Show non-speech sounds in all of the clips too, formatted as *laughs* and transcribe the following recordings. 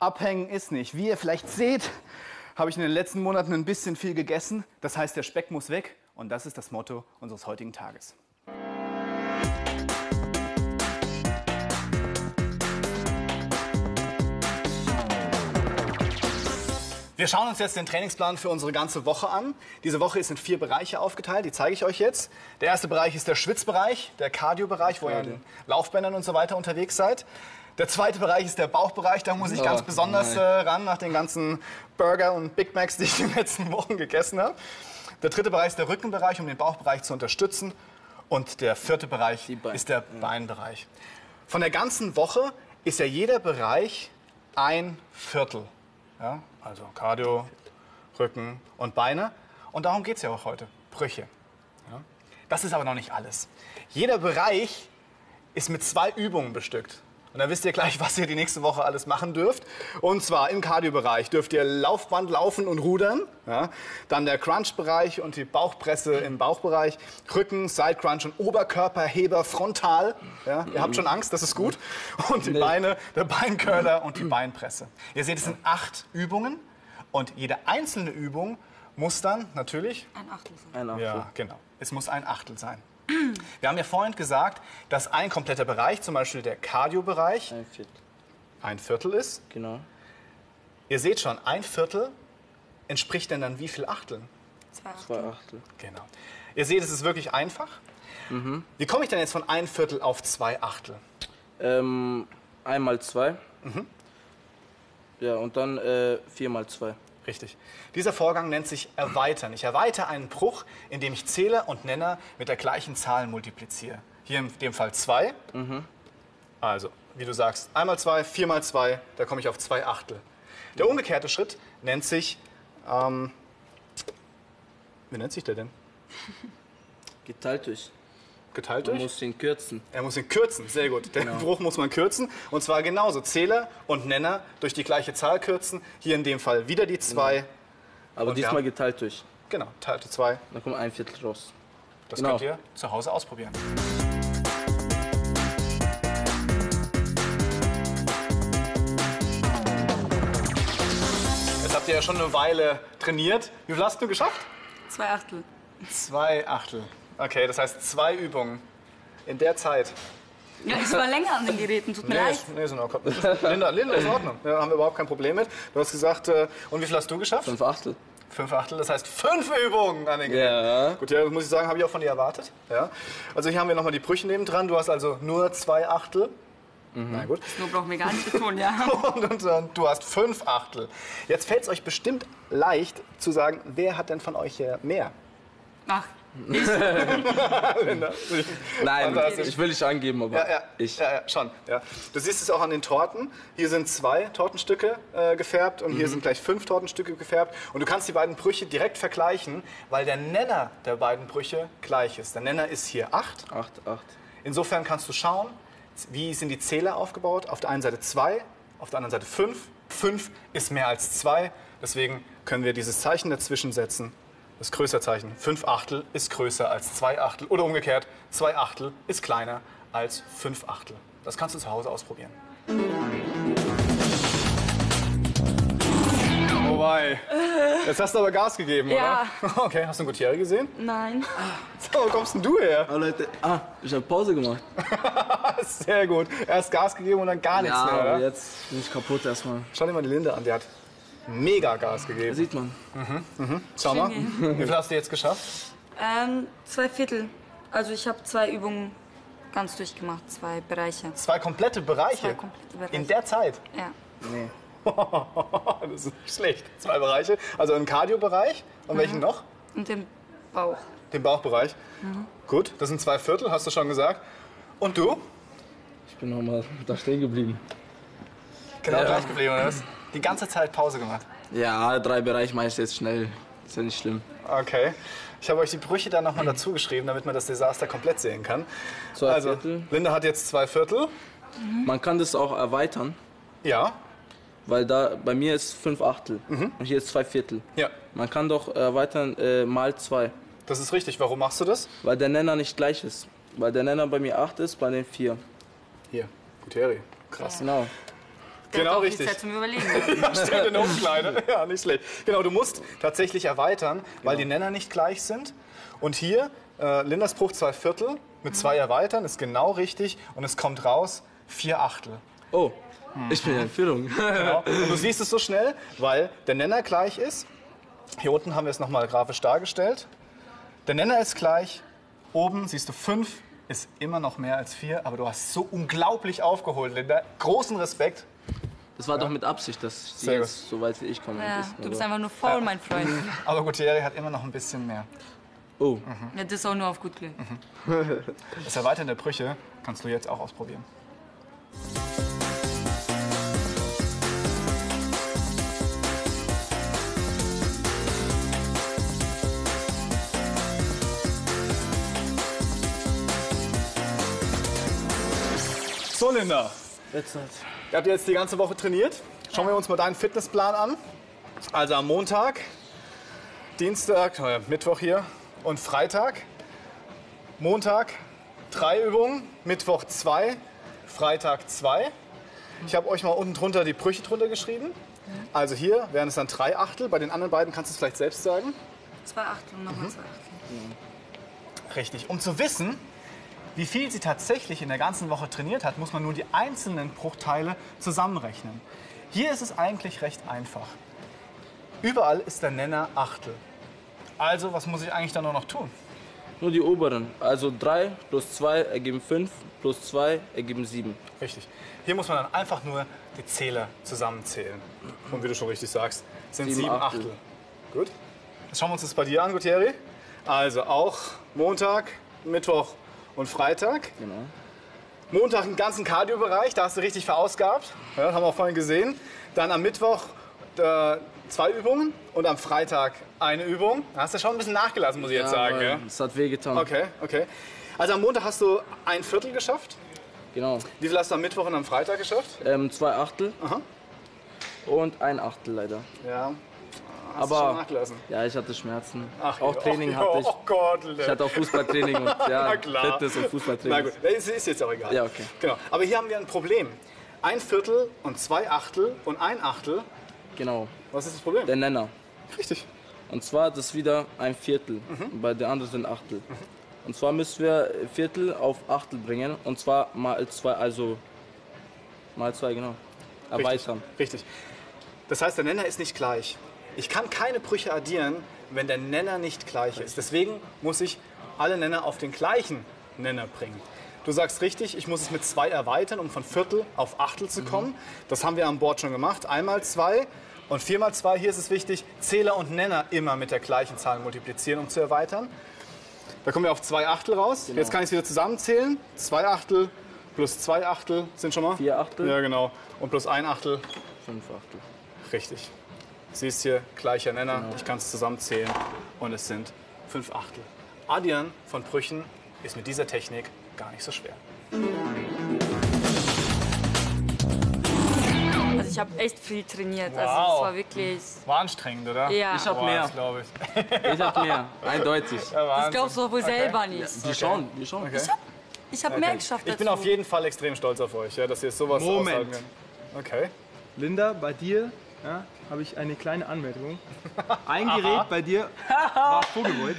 Abhängen ist nicht. Wie ihr vielleicht seht, habe ich in den letzten Monaten ein bisschen viel gegessen. Das heißt, der Speck muss weg. Und das ist das Motto unseres heutigen Tages. Wir schauen uns jetzt den Trainingsplan für unsere ganze Woche an. Diese Woche ist in vier Bereiche aufgeteilt, die zeige ich euch jetzt. Der erste Bereich ist der Schwitzbereich, der Cardio-Bereich, wo ihr in Laufbändern und so weiter unterwegs seid. Der zweite Bereich ist der Bauchbereich, da muss ich Oh, ganz besonders äh, ran nach den ganzen Burger und Big Macs, die ich in den letzten Wochen gegessen habe. Der dritte Bereich ist der Rückenbereich, um den Bauchbereich zu unterstützen. Und der vierte Bereich ist der Beinbereich. Von der ganzen Woche ist ja jeder Bereich ein Viertel. Ja? Also Cardio, Rücken und Beine. Und darum geht es ja auch heute. Brüche. Ja? Das ist aber noch nicht alles. Jeder Bereich ist mit zwei Übungen bestückt. Und dann wisst ihr gleich, *laughs* was ihr die nächste Woche alles machen dürft. Und zwar im Cardio-Bereich dürft ihr Laufband laufen und rudern. Ja? Dann der Crunch-Bereich und die Bauchpresse im Bauchbereich. Rücken, Side-Crunch und Oberkörperheber frontal. Ja? Ihr habt schon Angst, das ist gut. Und die Beine, der Beincurler und die Beinpresse. Ihr seht, es sind acht Übungen. Und jede einzelne Übung muss dann natürlich Ein Achtel. sein. Ein Achtel. ja, genau. Es muss ein Achtel sein. Wir haben ja vorhin gesagt, dass ein kompletter Bereich, zum Beispiel der Cardio-Bereich, Ein Viertel. ein Viertel ist. Genau. Ihr seht schon, ein Viertel entspricht denn dann wie viel Achteln? Zwei Achtel. Zwei Achtel. Genau. Ihr seht, es ist wirklich einfach. Wie komme ich denn jetzt von ein Viertel auf zwei Achtel? Ähm, einmal zwei. Mhm. Ja, und dann äh, viermal zwei. Richtig. Dieser Vorgang nennt sich Erweitern. Ich erweitere einen Bruch, indem ich Zähler und Nenner mit der gleichen Zahl multipliziere. Hier in dem Fall 2. Also, wie du sagst, einmal 2, viermal 2, da komme ich auf zwei Achtel. Der umgekehrte Schritt nennt sich, ähm, wie nennt sich der denn? Geteilt durch. Geteilt Du durch? musst ihn kürzen. Er muss ihn kürzen, sehr gut. Den Bruch muss man kürzen. Und zwar genauso. Zähler und Nenner durch die gleiche Zahl kürzen. Hier in dem Fall wieder die 2. Aber Und diesmal ja. geteilt durch. Genau, teilte 2. Dann kommt ein Viertel raus. Das Genau. könnt ihr zu Hause ausprobieren. Jetzt habt ihr ja schon eine Weile trainiert. Wie viel hast du geschafft? Zwei Achtel. Zwei Achtel. Okay, das heißt zwei Übungen in der Zeit. Ja, ich war länger an den Geräten, tut mir leid. ist, nee, ist in Ordnung. Linda, Linda ist in Ordnung. Ja, haben wir überhaupt kein Problem mit. Du hast gesagt, äh, und wie viel hast du geschafft? Fünf Achtel. Fünf Achtel, das heißt fünf Übungen an den Geräten. Ja. Gut, ja, das muss ich sagen, habe ich auch von dir erwartet. Ja. Also hier haben wir nochmal die Brüche nebendran. Du hast also nur zwei Achtel. Na gut. Nur brauchen wir gar nicht betonen, ja. *laughs* Und, und, dann, du hast fünf Achtel. Jetzt fällt es euch bestimmt leicht zu sagen, wer hat denn von euch hier mehr? Ach, *laughs* Nein, Fantastisch. ich will nicht angeben, aber Ja, ja, ich. ja, ja, schon. Ja. Du siehst es auch an den Torten. Hier sind zwei Tortenstücke äh, gefärbt und hier sind gleich fünf Tortenstücke gefärbt. Und du kannst die beiden Brüche direkt vergleichen, weil der Nenner der beiden Brüche gleich ist. Der Nenner ist hier acht. Acht, acht. Insofern kannst du schauen, wie sind die Zähler aufgebaut. Auf der einen Seite zwei, auf der anderen Seite fünf. Fünf ist mehr als zwei. Deswegen können wir dieses Zeichen dazwischen setzen. Das Größerzeichen. Fünf Achtel ist größer als zwei Achtel. Oder umgekehrt, zwei Achtel ist kleiner als fünf Achtel. Das kannst du zu Hause ausprobieren. Oh wei. Jetzt hast du aber Gas gegeben, Ja. oder? *laughs* Okay, hast du einen Gutierrez gesehen? nein. So, wo kommst denn du her? Ah, Leute, ah, ich habe Pause gemacht. *laughs* Sehr gut. Erst Gas gegeben und dann gar nichts Ja, mehr, aber oder? jetzt bin ich kaputt erstmal. Schau dir mal die Linde an, die hat mega Gas gegeben. sieht man. Schau mal, wie viel hast du jetzt geschafft? Ähm, zwei Viertel. Also ich habe zwei Übungen ganz durchgemacht, zwei Bereiche. Zwei komplette Bereiche. Zwei komplette Bereiche. In der Zeit. Ja. Nee. *laughs* das ist nicht schlecht. Zwei Bereiche. Also einen Cardio-Bereich. Und welchen noch? Und den Bauch. Den Bauchbereich. Gut, das sind zwei Viertel, hast du schon gesagt. Und du? Ich bin nochmal da stehen geblieben. Genau Ja. gleich geblieben, oder was? Die ganze Zeit Pause gemacht. Ja, drei Bereiche mache ich jetzt schnell. Ist ja nicht schlimm. Okay. Ich habe euch die Brüche dann nochmal dazu geschrieben, damit man das Desaster komplett sehen kann. Zwei also, Viertel. Linda hat jetzt zwei Viertel. Man kann das auch erweitern, Ja. weil da bei mir ist fünf Achtel und hier ist zwei Viertel. Ja. Man kann doch erweitern äh, mal zwei, Das ist richtig. Warum machst du das? weil der Nenner nicht gleich ist. Weil der Nenner bei mir acht ist, bei den vier. Hier, Guteri. Krass. Genau. Der Genau hat auch viel richtig. Zeit zum Überlegen. *laughs* Stimmt, in der Umkleide. *laughs* Ja, nicht schlecht. Genau, du musst tatsächlich erweitern, weil die Nenner nicht gleich sind. Und hier, äh, Lindas Bruch zwei Viertel mit zwei erweitern, ist genau richtig. Und es kommt raus vier Achtel. Oh, ich bin in Führung. *laughs* Genau. Und du siehst es so schnell, weil der Nenner gleich ist. Hier unten haben wir es nochmal grafisch dargestellt. Der Nenner ist gleich. Oben siehst du 5 ist immer noch mehr als 4, aber du hast so unglaublich aufgeholt, Linda. Großen Respekt. Das war doch mit Absicht, dass sie jetzt so weit wie ich komme. Ja, du bist einfach nur faul, mein Freund. *laughs* Aber Gutierrez hat immer noch ein bisschen mehr. Oh, Ja, das ist auch nur auf gut Glück. *laughs* Das Erweitern der Brüche kannst du jetzt auch ausprobieren. So, Linda, jetzt halt. Ihr habt jetzt die ganze Woche trainiert. Schauen wir uns mal deinen Fitnessplan an. Also am Montag, Dienstag, äh, Mittwoch hier und Freitag. Montag drei Übungen, Mittwoch zwei, Freitag zwei. Ich habe euch mal unten drunter die Brüche drunter geschrieben. Also hier wären es dann drei Achtel. Bei den anderen beiden kannst du es vielleicht selbst sagen. Zwei Achtel und nochmal zwei Achtel. Richtig. Um zu wissen, wie viel sie tatsächlich in der ganzen Woche trainiert hat, muss man nur die einzelnen Bruchteile zusammenrechnen. Hier ist es eigentlich recht einfach. Überall ist der Nenner Achtel. Also, was muss ich eigentlich dann nur noch tun? Nur die oberen. Also 3 plus 2 ergeben 5, plus 2 ergeben 7. Richtig. Hier muss man dann einfach nur die Zähler zusammenzählen. Und wie du schon richtig sagst, sind Sieben sieben Achtel. Achtel. Gut. Jetzt schauen wir uns das bei dir an, Gutierrez. Also auch Montag, Mittwoch und Freitag. Genau. Montag einen ganzen Cardio-Bereich, da hast du richtig verausgabt. Ja, das haben wir auch vorhin gesehen. Dann am Mittwoch äh, zwei Übungen und am Freitag eine Übung. Da hast du schon ein bisschen nachgelassen, muss ich jetzt sagen. weil Ja? Es hat wehgetan. Okay, okay. Also am Montag hast du ein Viertel geschafft. Genau. Wie viel hast du am Mittwoch und am Freitag geschafft? Ähm, zwei Achtel Aha. und ein Achtel leider. Ja. Hast du schon Aber nachgelassen. ja, ich hatte Schmerzen. Ach, auch. Training Ach, hatte ich. *laughs* Oh Gott, Lille. Ich hatte auch Fußballtraining und ja, *laughs* Na klar. Fitness und Na Fußballtraining. gut, das ist jetzt auch egal. Ja, okay. Genau. Aber hier haben wir ein Problem. Ein Viertel und zwei Achtel und ein Achtel. Genau. Was ist das Problem? Der Nenner. Richtig. Und zwar das wieder ein Viertel. Mhm. Bei der anderen sind Achtel. Und zwar müssen wir Viertel auf Achtel bringen. Und zwar mal zwei, also mal zwei, genau. Erweitern. Richtig. Das heißt, der Nenner ist nicht gleich. Ich kann keine Brüche addieren, wenn der Nenner nicht gleich ist. Deswegen muss ich alle Nenner auf den gleichen Nenner bringen. Du sagst richtig, ich muss es mit zwei erweitern, um von Viertel auf Achtel zu kommen. Das haben wir an Bord schon gemacht. Einmal zwei und viermal zwei. Hier ist es wichtig, Zähler und Nenner immer mit der gleichen Zahl multiplizieren, um zu erweitern. Da kommen wir auf zwei Achtel raus. Jetzt kann ich es wieder zusammenzählen. Zwei Achtel plus zwei Achtel sind schon mal? Vier Achtel. Ja, genau. Und plus ein Achtel Fünf Achtel. Richtig. Siehst hier, gleicher Nenner. Ich kann es zusammenzählen und es sind fünf Achtel. Addieren von Brüchen ist mit dieser Technik gar nicht so schwer. Also ich habe echt viel trainiert. Also Wow. es war wirklich. War anstrengend, oder? Ja. Ich hab mehr. glaube ich. *laughs* Ich hab mehr. Eindeutig. Das glaubst du wohl selber nicht. Wir schauen, wir schauen. Ich habe mehr geschafft Ich bin du. auf jeden Fall extrem stolz auf euch, ja, dass ihr sowas Moment. aussagen könnt. Okay. Linda, bei dir ja, habe ich eine kleine Anmerkung. *laughs* Ein Gerät bei dir *laughs* war vorgewollt.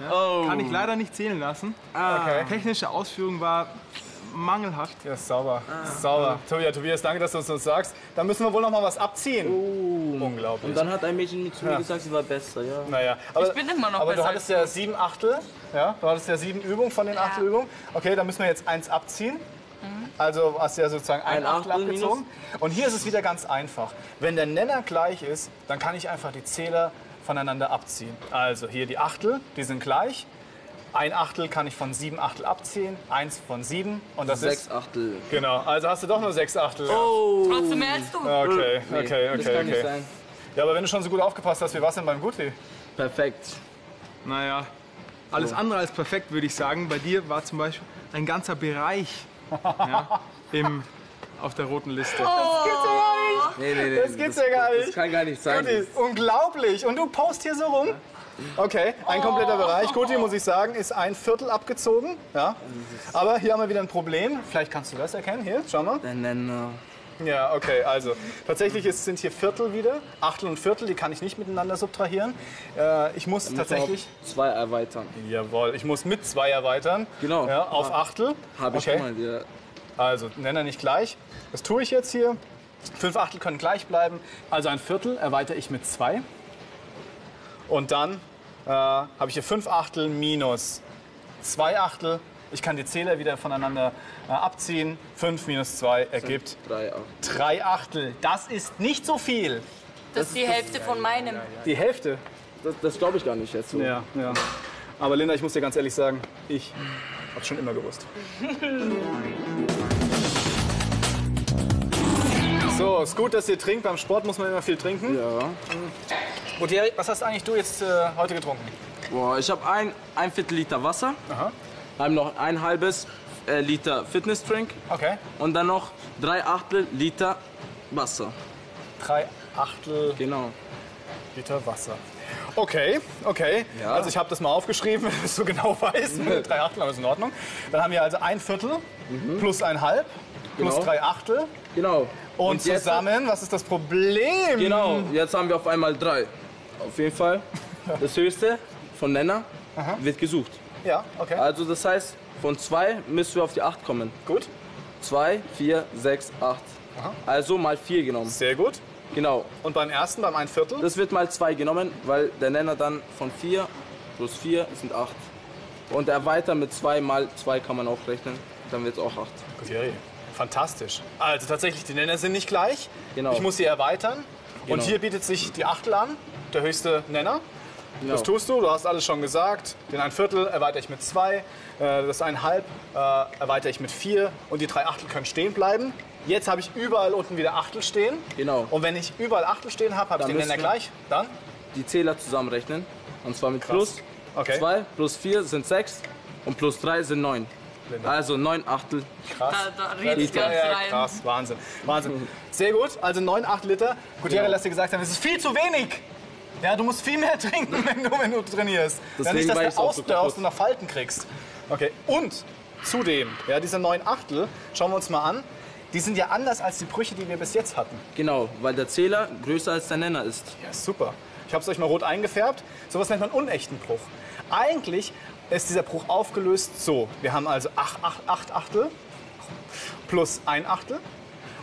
Ja, Kann ich leider nicht zählen lassen. okay. Technische Ausführung war mangelhaft. Ja, sauber. Ist sauber. Tobias, Tobias, danke, dass du uns das sagst. Da müssen wir wohl noch mal was abziehen. Unglaublich. Und dann hat ein Mädchen zu mir gesagt, sie war besser, ja. Naja, aber, Ich bin immer noch aber du besser hattest als ja sieben Achtel. Ja, du hattest ja sieben Übungen von den Achtelübungen. Okay, dann müssen wir jetzt eins abziehen. Also hast du ja sozusagen ein, Ein Achtel Achtel abgezogen. Und hier ist es wieder ganz einfach. Wenn der Nenner gleich ist, dann kann ich einfach die Zähler voneinander abziehen. Also hier die Achtel, die sind gleich. Ein Achtel kann ich von sieben Achtel abziehen, eins von sieben und das Sechs ist Achtel. genau. Also hast du doch nur sechs Achtel. Trotzdem mehr als du. Okay, Nee, okay, Das okay, kann nicht okay. sein. Ja, aber wenn du schon so gut aufgepasst hast, wie war es denn beim Gutli? Perfekt. Naja, alles andere als perfekt, würde ich sagen. Bei dir war zum Beispiel ein ganzer Bereich ja, im, auf der roten Liste. Nee, nee, nee. Das gibt's ja gar nicht. Das kann gar nicht sein. Guti, unglaublich. Und du post hier so rum? Okay, ein kompletter Bereich. Guti, muss ich sagen, ist ein Viertel abgezogen. Ja. Aber hier haben wir wieder ein Problem. Vielleicht kannst du das erkennen. Hier, schau mal. Der Nenner. Ja, okay, also tatsächlich ist, sind hier Viertel wieder. Achtel und Viertel, die kann ich nicht miteinander subtrahieren. Äh, ich muss tatsächlich, zwei erweitern. jawohl, ich muss mit zwei erweitern. Genau. Ja, auf Ah. Achtel. Habe ich okay. mal. Ja. Also, Nenner nicht gleich. Das tue ich jetzt hier. Fünf Achtel können gleich bleiben. Also ein Viertel erweitere ich mit zwei. Und dann äh, habe ich hier fünf Achtel minus zwei Achtel. Ich kann die Zähler wieder voneinander äh, abziehen. Fünf minus zwei ergibt Drei auch. drei Achtel. Das ist nicht so viel. Das ist die Hälfte von meinem. Die Hälfte. Das, das glaube ich gar nicht jetzt so. Ja, ja. Aber Linda, ich muss dir ganz ehrlich sagen, ich habe schon immer gewusst. *laughs* So, ist gut, dass ihr trinkt. Beim Sport muss man immer viel trinken. Ja. Gutierrez, was hast eigentlich du jetzt äh, heute getrunken? Boah, ich habe ein, ein Viertel Liter Wasser, Aha. Dann noch ein halbes äh, Liter Fitnessdrink Okay. und dann noch drei Achtel Liter Wasser. Drei Achtel Genau. Liter Wasser. Okay, okay. Ja. Also ich habe das mal aufgeschrieben, *laughs* dass du genau weißt. *laughs* drei Achtel, aber ist in Ordnung. Dann haben wir also ein Viertel plus ein Halb plus Genau. drei Achtel. Genau. Und, jetzt- zusammen, was ist das Problem? Genau, jetzt haben wir auf einmal drei. Auf jeden Fall. *laughs* Das höchste von Nenner wird gesucht. Ja, okay. Also das heißt, von zwei müssen wir auf die acht kommen. Gut. Zwei, vier, sechs, acht. Also mal vier genommen. Sehr gut. Genau. Und beim ersten, beim ein Viertel? Das wird mal zwei genommen, weil der Nenner dann von vier plus vier sind acht. Und erweitern mit zwei mal zwei kann man auch rechnen. Dann wird es auch acht. Gutierrez. Fantastisch. Also tatsächlich, die Nenner sind nicht gleich. Genau. Ich muss sie erweitern. Und Genau. hier bietet sich die Achtel an, der höchste Nenner. Genau. Das tust du, du hast alles schon gesagt. Den ein Viertel erweitere ich mit zwei, äh, das ein Halb äh, erweitere ich mit vier und die drei Achtel können stehen bleiben. Jetzt habe ich überall unten wieder Achtel stehen. Genau. Und wenn ich überall Achtel stehen habe, habe ich Dann den Nenner gleich. Dann? Die Zähler zusammenrechnen. Und zwar mit plus Okay. zwei, plus vier sind sechs und plus drei sind neun. Also neun Achtel. Krass. Da, da redest du Ja, ganz ja, rein. krass, Wahnsinn. Wahnsinn. Sehr gut, also 9, 8 Liter. Gutierrez Genau. lässt dir gesagt haben, es ist viel zu wenig. Ja, du musst viel mehr *laughs* trinken, wenn du, wenn du trainierst. ja, nicht, dass du auch so und noch Falten kriegst. Okay, und zudem, ja, diese 9 Achtel, schauen wir uns mal an, die sind ja anders als die Brüche, die wir bis jetzt hatten. Genau, weil der Zähler größer als der Nenner ist. Ja, super. Ich habe es euch mal rot eingefärbt. Sowas nennt man unechten Bruch. Eigentlich ist dieser Bruch aufgelöst so. Wir haben also 8, 8, 8 Achtel plus 1 Achtel.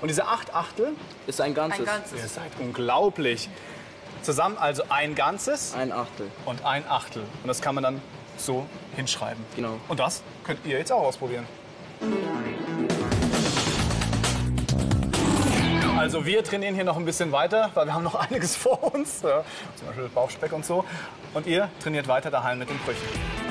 Und diese 8 Achtel Ist ein ganzes. Ein ganzes. Ihr seid unglaublich. Zusammen also ein Ganzes Ein Achtel. und ein Achtel. Und das kann man dann so hinschreiben. Genau. Und das könnt ihr jetzt auch ausprobieren. Also wir trainieren hier noch ein bisschen weiter, weil wir haben noch *laughs* einiges vor uns. Ja, zum Beispiel Bauchspeck und so. Und ihr trainiert weiter daheim mit den Brüchen.